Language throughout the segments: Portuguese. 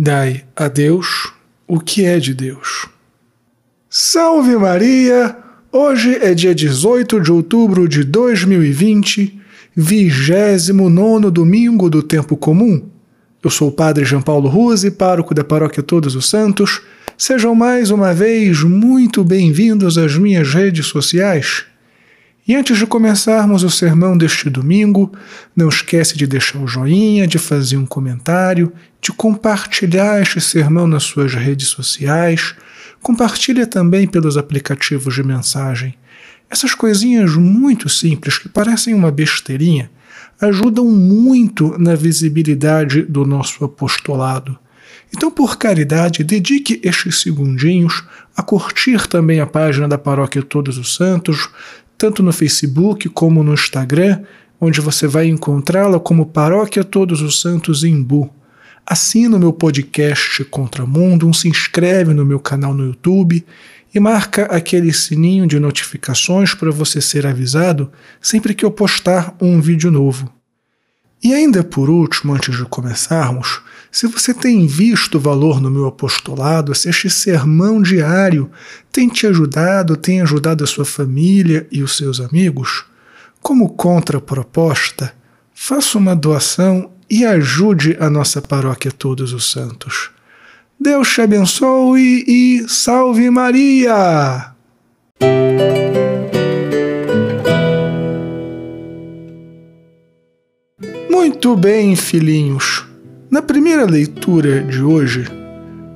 Dai a Deus o que é de Deus. Salve Maria! Hoje é dia 18 de outubro de 2020, 29 domingo do tempo comum. Eu sou o Padre João Paulo Ruse, pároco da Paróquia Todos os Santos. Sejam mais uma vez muito bem-vindos às minhas redes sociais. E antes de começarmos o sermão deste domingo, não esquece de deixar o joinha, de fazer um comentário, de compartilhar este sermão nas suas redes sociais. Compartilha também pelos aplicativos de mensagem. Essas coisinhas muito simples que parecem uma besteirinha ajudam muito na visibilidade do nosso apostolado. Então, por caridade, dedique estes segundinhos a curtir também a página da Paróquia Todos os Santos, tanto no Facebook como no Instagram, onde você vai encontrá-la como Paróquia Todos os Santos Imbu. Assina o meu podcast Contramundo, se inscreve no meu canal no YouTube e marca aquele sininho de notificações para você ser avisado sempre que eu postar um vídeo novo. E ainda por último, antes de começarmos, se você tem visto valor no meu apostolado, se este sermão diário tem te ajudado, tem ajudado a sua família e os seus amigos, como contraproposta, faça uma doação e ajude a nossa paróquia Todos os Santos. Deus te abençoe e salve Maria! Muito bem, filhinhos. Na primeira leitura de hoje,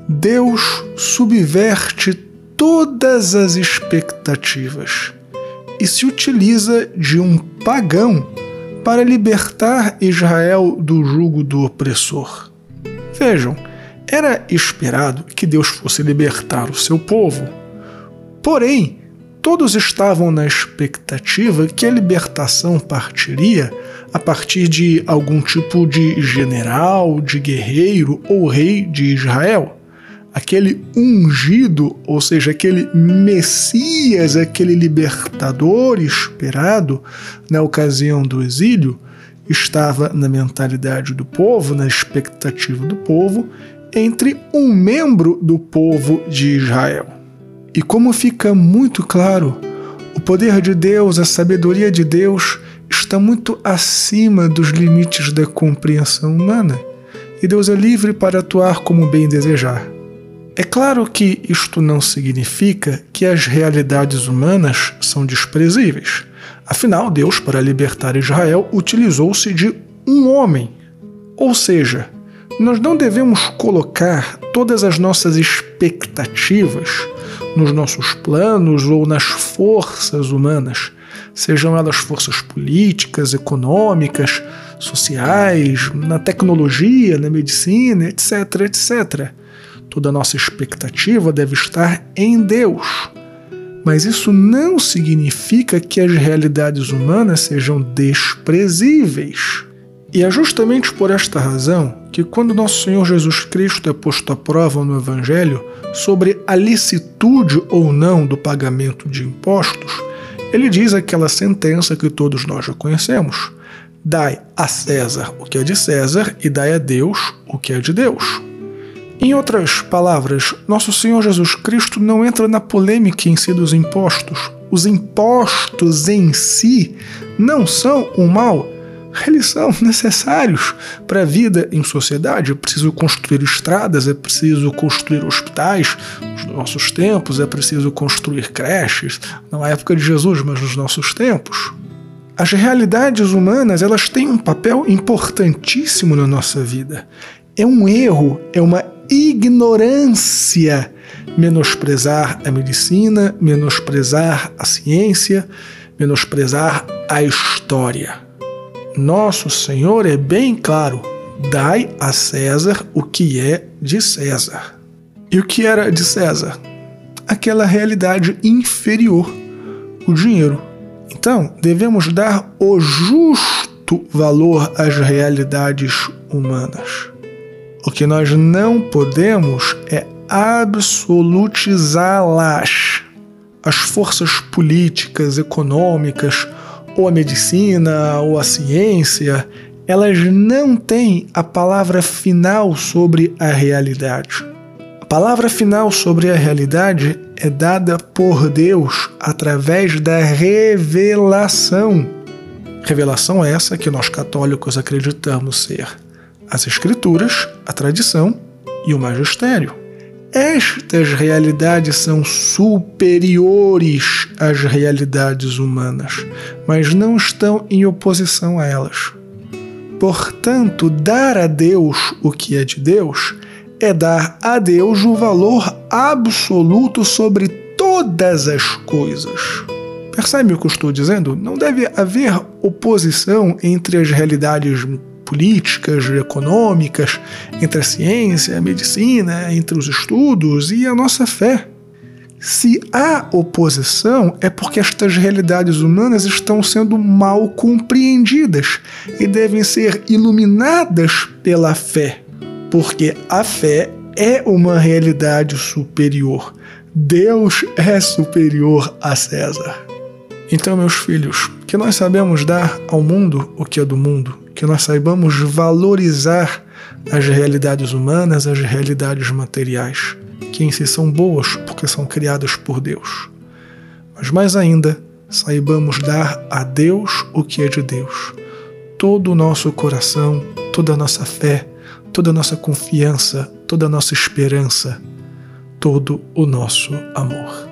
Deus subverte todas as expectativas e se utiliza de um pagão para libertar Israel do jugo do opressor. Vejam, era esperado que Deus fosse libertar o seu povo. Porém, todos estavam na expectativa que a libertação partiria a partir de algum tipo de general, de guerreiro ou rei de Israel. Aquele ungido, ou seja, aquele Messias, aquele libertador esperado na ocasião do exílio, estava na mentalidade do povo, na expectativa do povo, entre um membro do povo de Israel. E como fica muito claro, o poder de Deus, a sabedoria de Deus está muito acima dos limites da compreensão humana, e Deus é livre para atuar como bem desejar. É claro que isto não significa que as realidades humanas são desprezíveis. Afinal, Deus, para libertar Israel, utilizou-se de um homem. Ou seja, nós não devemos colocar todas as nossas expectativas nos nossos planos ou nas forças humanas, sejam elas forças políticas, econômicas, sociais, na tecnologia, na medicina, etc, etc. Toda a nossa expectativa deve estar em Deus. Mas isso não significa que as realidades humanas sejam desprezíveis. E é justamente por esta razão que, quando nosso Senhor Jesus Cristo é posto à prova no Evangelho sobre a licitude ou não do pagamento de impostos, ele diz aquela sentença que todos nós já conhecemos: Dai a César o que é de César e dai a Deus o que é de Deus. Em outras palavras, nosso Senhor Jesus Cristo não entra na polêmica em si dos impostos. Os impostos em si não são um mal, eles são necessários para a vida em sociedade. É preciso construir estradas, é preciso construir hospitais nos nossos tempos, é preciso construir creches, na época de Jesus, mas nos nossos tempos. As realidades humanas elas têm um papel importantíssimo na nossa vida. É um erro, é uma ignorância menosprezar a medicina, menosprezar a ciência, menosprezar a história. Nosso Senhor é bem claro: dai a César o que é de César. E o que era de César? Aquela realidade inferior, o dinheiro. Então, devemos dar o justo valor às realidades humanas. O que nós não podemos é absolutizá-las. As forças políticas, econômicas, ou a medicina, ou a ciência, elas não têm a palavra final sobre a realidade. A palavra final sobre a realidade é dada por Deus através da revelação. Revelação essa que nós católicos acreditamos ser as Escrituras, a tradição e o magistério. Estas realidades são superiores às realidades humanas, mas não estão em oposição a elas. Portanto, dar a Deus o que é de Deus é dar a Deus o valor absoluto sobre todas as coisas. Percebe o que eu estou dizendo? Não deve haver oposição entre as realidades políticas, econômicas, entre a ciência, a medicina, entre os estudos e a nossa fé. Se há oposição, é porque estas realidades humanas estão sendo mal compreendidas e devem ser iluminadas pela fé, porque a fé é uma realidade superior. Deus é superior a César. Então, meus filhos, que nós sabemos dar ao mundo o que é do mundo, que nós saibamos valorizar as realidades humanas, as realidades materiais, que em si são boas porque são criadas por Deus. Mas mais ainda, saibamos dar a Deus o que é de Deus. Todo o nosso coração, toda a nossa fé, toda a nossa confiança, toda a nossa esperança, todo o nosso amor.